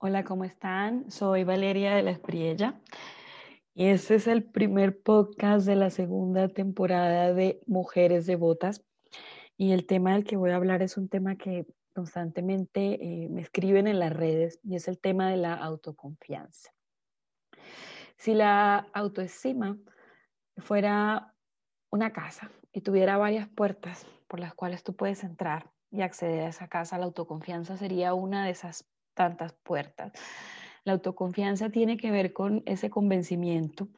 Hola, ¿cómo están? Soy Valeria de la Espriella y este es el primer podcast de la segunda temporada de Mujeres Devotas. Y el tema del que voy a hablar es un tema que constantemente eh, me escriben en las redes y es el tema de la autoconfianza. Si la autoestima fuera una casa y tuviera varias puertas por las cuales tú puedes entrar y acceder a esa casa, la autoconfianza sería una de esas tantas puertas. La autoconfianza tiene que ver con ese convencimiento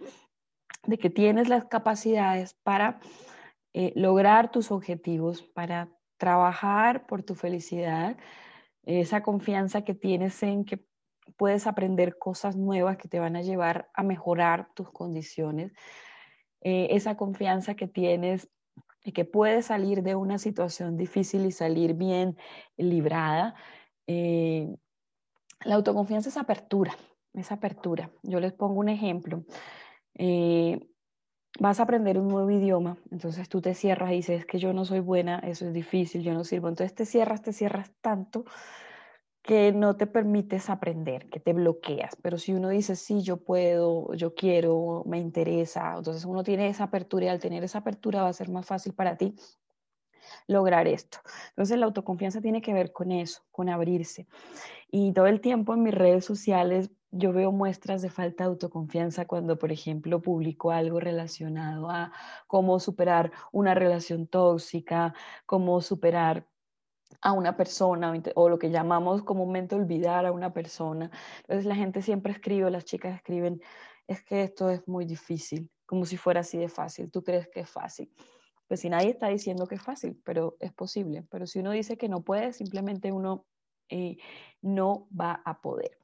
de que tienes las capacidades para eh, lograr tus objetivos, para trabajar por tu felicidad, esa confianza que tienes en que puedes aprender cosas nuevas que te van a llevar a mejorar tus condiciones, eh, esa confianza que tienes y que puedes salir de una situación difícil y salir bien librada. Eh, la autoconfianza es apertura, es apertura. Yo les pongo un ejemplo. Eh, vas a aprender un nuevo idioma, entonces tú te cierras y dices que yo no soy buena, eso es difícil, yo no sirvo. Entonces te cierras, te cierras tanto que no te permites aprender, que te bloqueas. Pero si uno dice, sí, yo puedo, yo quiero, me interesa, entonces uno tiene esa apertura y al tener esa apertura va a ser más fácil para ti lograr esto. Entonces la autoconfianza tiene que ver con eso, con abrirse. Y todo el tiempo en mis redes sociales yo veo muestras de falta de autoconfianza cuando, por ejemplo, publico algo relacionado a cómo superar una relación tóxica, cómo superar a una persona o lo que llamamos comúnmente olvidar a una persona. Entonces la gente siempre escribe, las chicas escriben, es que esto es muy difícil, como si fuera así de fácil, tú crees que es fácil. Pues si nadie está diciendo que es fácil, pero es posible. Pero si uno dice que no puede, simplemente uno eh, no va a poder.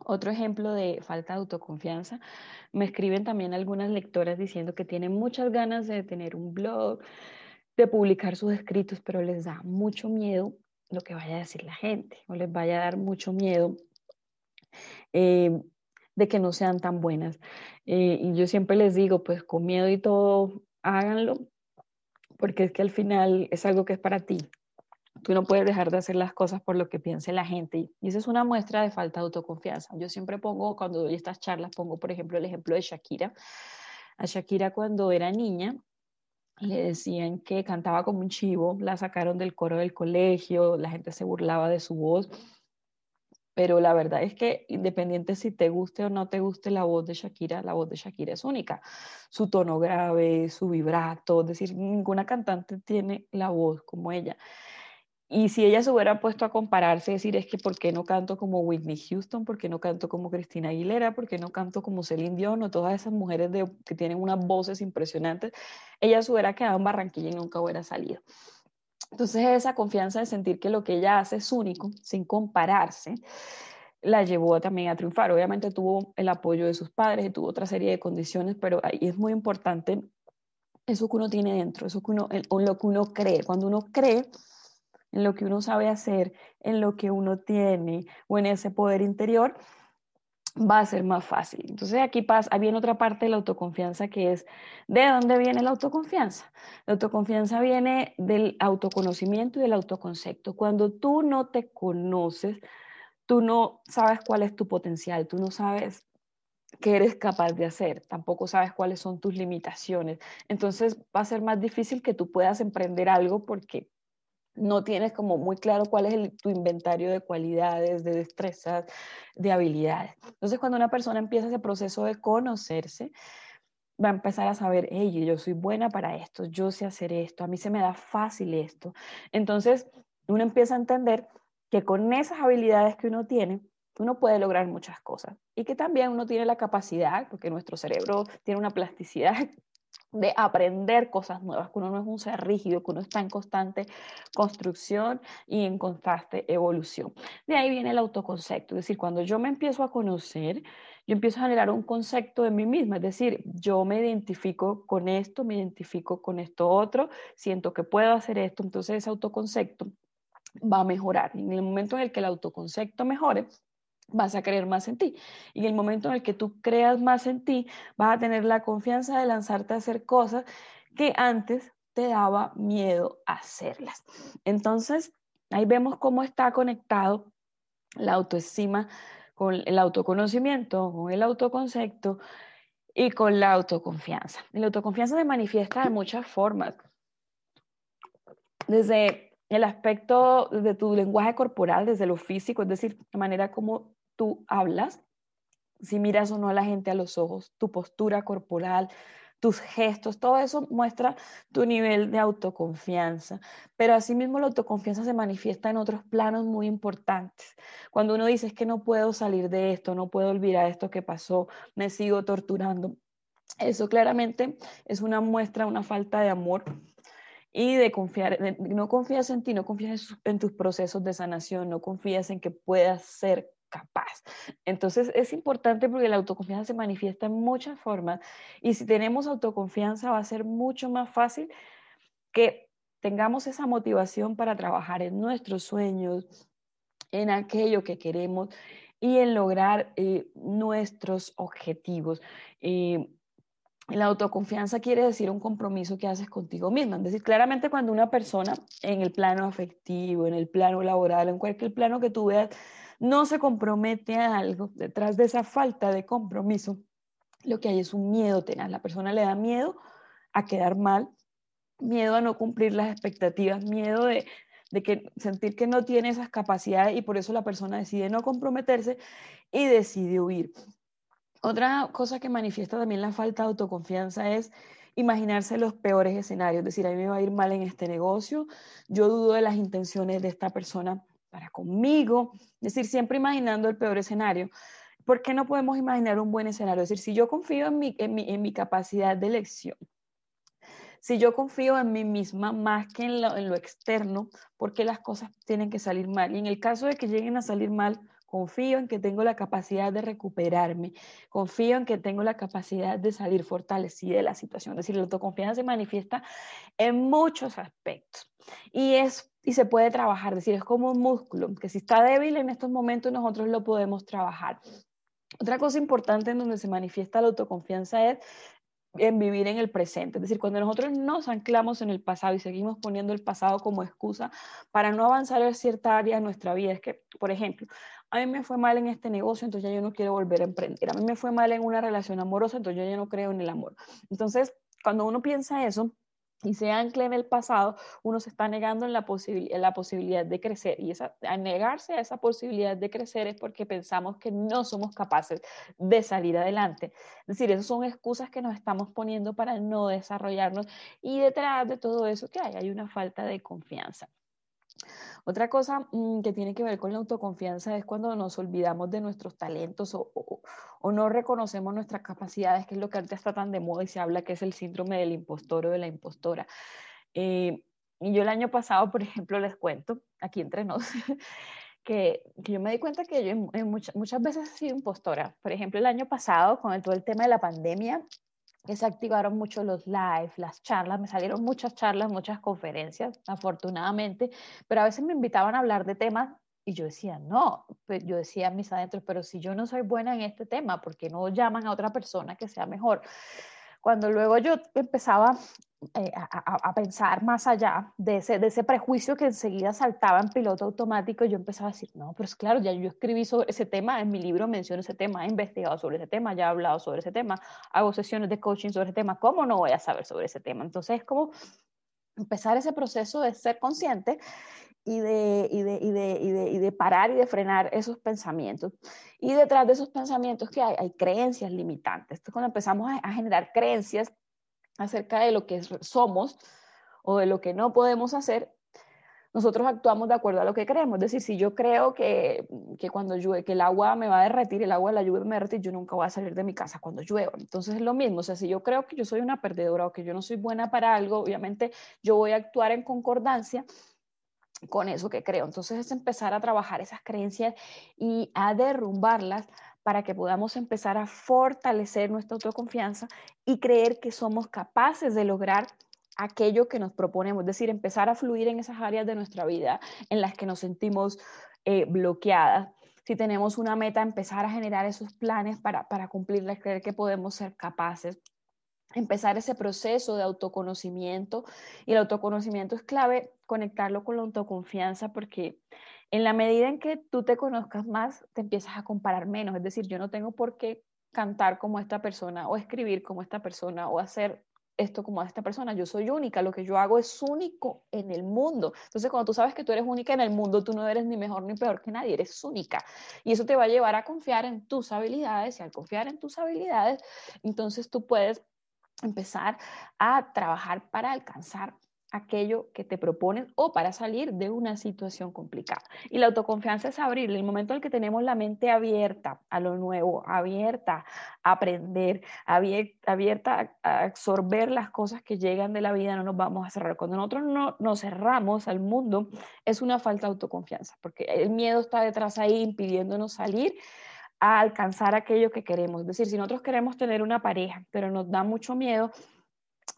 Otro ejemplo de falta de autoconfianza, me escriben también algunas lectoras diciendo que tienen muchas ganas de tener un blog, de publicar sus escritos, pero les da mucho miedo lo que vaya a decir la gente, o les vaya a dar mucho miedo eh, de que no sean tan buenas. Eh, y yo siempre les digo, pues con miedo y todo, háganlo, porque es que al final es algo que es para ti. Tú no puedes dejar de hacer las cosas por lo que piense la gente. Y esa es una muestra de falta de autoconfianza. Yo siempre pongo, cuando doy estas charlas, pongo, por ejemplo, el ejemplo de Shakira. A Shakira cuando era niña, le decían que cantaba como un chivo, la sacaron del coro del colegio, la gente se burlaba de su voz, pero la verdad es que independiente si te guste o no te guste la voz de Shakira, la voz de Shakira es única. Su tono grave, su vibrato, es decir, ninguna cantante tiene la voz como ella. Y si ella se hubiera puesto a compararse, decir, es que ¿por qué no canto como Whitney Houston? ¿Por qué no canto como Cristina Aguilera? ¿Por qué no canto como Celine Dion? O todas esas mujeres que tienen unas voces impresionantes. Ella se hubiera quedado en Barranquilla y nunca hubiera salido. Entonces esa confianza de sentir que lo que ella hace es único, sin compararse, la llevó también a triunfar. Obviamente tuvo el apoyo de sus padres y tuvo otra serie de condiciones, pero ahí es muy importante eso que uno tiene dentro, eso que uno, lo que uno cree. Cuando uno cree, en lo que uno sabe hacer, en lo que uno tiene o en ese poder interior, va a ser más fácil. Entonces aquí pasa, viene otra parte de la autoconfianza que es, ¿de dónde viene la autoconfianza? La autoconfianza viene del autoconocimiento y del autoconcepto. Cuando tú no te conoces, tú no sabes cuál es tu potencial, tú no sabes qué eres capaz de hacer, tampoco sabes cuáles son tus limitaciones. Entonces va a ser más difícil que tú puedas emprender algo porque no tienes como muy claro cuál es tu inventario de cualidades, de destrezas, de habilidades. Entonces, cuando una persona empieza ese proceso de conocerse, va a empezar a saber, hey, yo soy buena para esto, yo sé hacer esto, a mí se me da fácil esto. Entonces, uno empieza a entender que con esas habilidades que uno tiene, uno puede lograr muchas cosas y que también uno tiene la capacidad, porque nuestro cerebro tiene una plasticidad de aprender cosas nuevas, que uno no es un ser rígido, que uno está en constante construcción y en constante evolución. De ahí viene el autoconcepto, es decir, cuando yo me empiezo a conocer, yo empiezo a generar un concepto de mí misma, es decir, yo me identifico con esto, me identifico con esto otro, siento que puedo hacer esto, entonces ese autoconcepto va a mejorar. En el momento en el que el autoconcepto mejore, vas a creer más en ti. Y en el momento en el que tú creas más en ti, vas a tener la confianza de lanzarte a hacer cosas que antes te daba miedo hacerlas. Entonces, ahí vemos cómo está conectado la autoestima con el autoconocimiento, con el autoconcepto y con la autoconfianza. La autoconfianza se manifiesta de muchas formas. Desde el aspecto de tu lenguaje corporal, desde lo físico, es decir, la manera como tú hablas, si miras o no a la gente a los ojos, tu postura corporal, tus gestos, todo eso muestra tu nivel de autoconfianza. Pero asimismo la autoconfianza se manifiesta en otros planos muy importantes. Cuando uno dice es que no puedo salir de esto, no puedo olvidar esto que pasó, me sigo torturando. Eso claramente es una muestra, una falta de amor y de confiar, no confías en ti, no confías en tus procesos de sanación, no confías en que puedas ser capaz. Entonces es importante porque la autoconfianza se manifiesta en muchas formas y si tenemos autoconfianza va a ser mucho más fácil que tengamos esa motivación para trabajar en nuestros sueños, en aquello que queremos y en lograr eh, nuestros objetivos. Eh, la autoconfianza quiere decir un compromiso que haces contigo misma. Es decir, claramente cuando una persona en el plano afectivo, en el plano laboral, en cualquier plano que tú veas, no se compromete a algo, detrás de esa falta de compromiso, lo que hay es un miedo tenaz. La persona le da miedo a quedar mal, miedo a no cumplir las expectativas, miedo de, sentir que no tiene esas capacidades y por eso la persona decide no comprometerse y decide huir. Otra cosa que manifiesta también la falta de autoconfianza es imaginarse los peores escenarios, es decir, a mí me va a ir mal en este negocio, yo dudo de las intenciones de esta persona para conmigo, es decir, siempre imaginando el peor escenario. ¿Por qué no podemos imaginar un buen escenario? Es decir, si yo confío en mi, en mi, en mi capacidad de elección, si yo confío en mí misma más que en lo, en lo externo, ¿por qué las cosas tienen que salir mal? Y en el caso de que lleguen a salir mal, confío en que tengo la capacidad de recuperarme, confío en que tengo la capacidad de salir fortalecida de la situación. Es decir, la autoconfianza se manifiesta en muchos aspectos y es y se puede trabajar, es decir, es como un músculo, que si está débil en estos momentos nosotros lo podemos trabajar. Otra cosa importante en donde se manifiesta la autoconfianza es en vivir en el presente. Es decir, cuando nosotros nos anclamos en el pasado y seguimos poniendo el pasado como excusa para no avanzar en cierta área de nuestra vida, es que, por ejemplo, a mí me fue mal en este negocio, entonces ya yo no quiero volver a emprender. A mí me fue mal en una relación amorosa, entonces yo ya no creo en el amor. Entonces, cuando uno piensa eso, y se ancla en el pasado, uno se está negando en la, la posibilidad de crecer. Y esa, a negarse a esa posibilidad de crecer es porque pensamos que no somos capaces de salir adelante. Es decir, esas son excusas que nos estamos poniendo para no desarrollarnos. Y detrás de todo eso, ¿qué hay? Hay una falta de confianza. Otra cosa mm, que tiene que ver con la autoconfianza es cuando nos olvidamos de nuestros talentos o, no reconocemos nuestras capacidades, que es lo que ahorita está tan de moda y se habla que es el síndrome del impostor o de la impostora. Eh, y yo el año pasado, por ejemplo, les cuento, aquí entre nos, que, yo me di cuenta que yo muchas, veces he sido impostora. Por ejemplo, el año pasado, con todo el tema de la pandemia, que se activaron mucho los live, las charlas, me salieron muchas charlas, muchas conferencias, afortunadamente, pero a veces me invitaban a hablar de temas y yo decía, no, pues yo decía a mis adentros, pero si yo no soy buena en este tema, ¿por qué no llaman a otra persona que sea mejor? Cuando luego yo empezaba eh, a, pensar más allá de ese, de ese prejuicio que enseguida saltaba en piloto automático, yo empezaba a decir, no, pero es claro, ya yo escribí sobre ese tema, en mi libro menciono ese tema, he investigado sobre ese tema, ya he hablado sobre ese tema, hago sesiones de coaching sobre ese tema, ¿cómo no voy a saber sobre ese tema? Entonces es como empezar ese proceso de ser consciente y de, y de, y de, y de, y de parar y de frenar esos pensamientos. Y detrás de esos pensamientos que hay, hay creencias limitantes. Entonces, cuando empezamos a, a generar creencias acerca de lo que somos o de lo que no podemos hacer, nosotros actuamos de acuerdo a lo que creemos. Es decir, si yo creo que, que cuando llueve, que el agua me va a derretir, el agua de la lluvia me va a derretir, yo nunca voy a salir de mi casa cuando llueva. Entonces es lo mismo. O sea, si yo creo que yo soy una perdedora o que yo no soy buena para algo, obviamente yo voy a actuar en concordancia con eso que creo. Entonces es empezar a trabajar esas creencias y a derrumbarlas para que podamos empezar a fortalecer nuestra autoconfianza y creer que somos capaces de lograr aquello que nos proponemos, es decir, empezar a fluir en esas áreas de nuestra vida en las que nos sentimos eh, bloqueadas. Si tenemos una meta, empezar a generar esos planes para, para cumplirla, creer que podemos ser capaces empezar ese proceso de autoconocimiento y el autoconocimiento es clave conectarlo con la autoconfianza porque en la medida en que tú te conozcas más, te empiezas a comparar menos, es decir, yo no tengo por qué cantar como esta persona o escribir como esta persona o hacer esto como esta persona, yo soy única, lo que yo hago es único en el mundo. Entonces, cuando tú sabes que tú eres única en el mundo, tú no eres ni mejor ni peor que nadie, eres única. Y eso te va a llevar a confiar en tus habilidades y al confiar en tus habilidades, entonces tú puedes empezar a trabajar para alcanzar aquello que te propones o para salir de una situación complicada. Y la autoconfianza es abrir, el momento en el que tenemos la mente abierta a lo nuevo, abierta a aprender, abierta a absorber las cosas que llegan de la vida, no nos vamos a cerrar. Cuando nosotros no nos cerramos al mundo, es una falta de autoconfianza, porque el miedo está detrás ahí impidiéndonos salir a alcanzar aquello que queremos. Es decir, si nosotros queremos tener una pareja, pero nos da mucho miedo,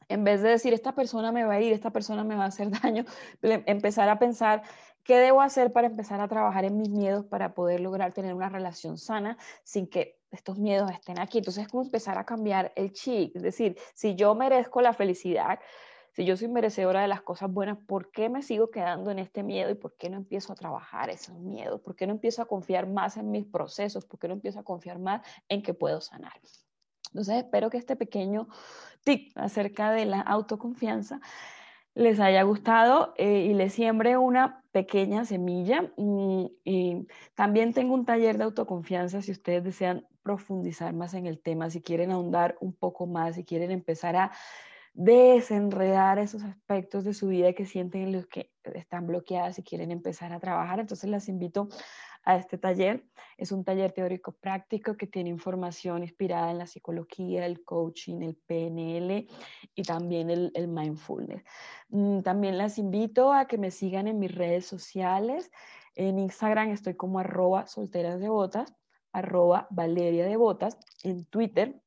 en vez de decir, esta persona me va a ir, esta persona me va a hacer daño, empezar a pensar, ¿qué debo hacer para empezar a trabajar en mis miedos para poder lograr tener una relación sana sin que estos miedos estén aquí? Entonces es como empezar a cambiar el chip, es decir, si yo merezco la felicidad, si yo soy merecedora de las cosas buenas, ¿por qué me sigo quedando en este miedo y por qué no empiezo a trabajar esos miedos? ¿Por qué no empiezo a confiar más en mis procesos? ¿Por qué no empiezo a confiar más en que puedo sanar? Entonces espero que este pequeño tip acerca de la autoconfianza les haya gustado eh, y les siembre una pequeña semilla. Mm, y, también tengo un taller de autoconfianza si ustedes desean profundizar más en el tema, si quieren ahondar un poco más, si quieren empezar a desenredar esos aspectos de su vida que sienten en los que están bloqueadas y quieren empezar a trabajar. Entonces las invito a este taller. Es un taller teórico práctico que tiene información inspirada en la psicología, el coaching, el PNL y también el, mindfulness. Mm, también las invito a que me sigan en mis redes sociales. En Instagram estoy como arroba solteras de botas, arroba Valeria. En Twitter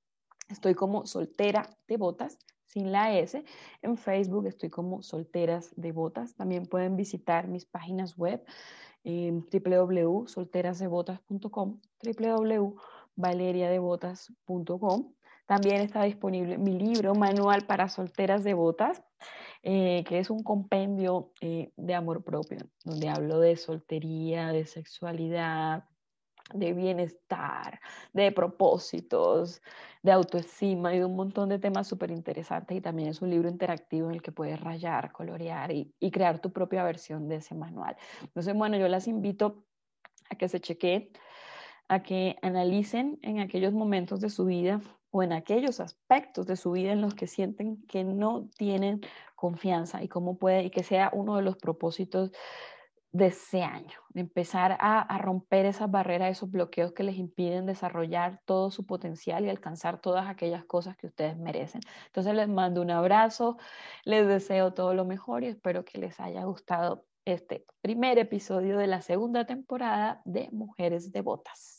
estoy como soltera de botas sin la S. En Facebook estoy como Solteras de Botas. También pueden visitar mis páginas web www.solterasdebotas.com, www.valeriadebotas.com. También está disponible mi libro Manual para Solteras de Botas, eh, que es un compendio eh, de amor propio, donde hablo de soltería, de sexualidad, de bienestar, de propósitos, de autoestima y de un montón de temas súper interesantes. Y también es un libro interactivo en el que puedes rayar, colorear y, crear tu propia versión de ese manual. Entonces, bueno, yo las invito a que se chequeen, a que analicen en aquellos momentos de su vida o en aquellos aspectos de su vida en los que sienten que no tienen confianza y cómo puede, y que sea uno de los propósitos de ese año, empezar a, romper esas barreras, esos bloqueos que les impiden desarrollar todo su potencial y alcanzar todas aquellas cosas que ustedes merecen. Entonces les mando un abrazo, les deseo todo lo mejor y espero que les haya gustado este primer episodio de la segunda temporada de Mujeres Devotas.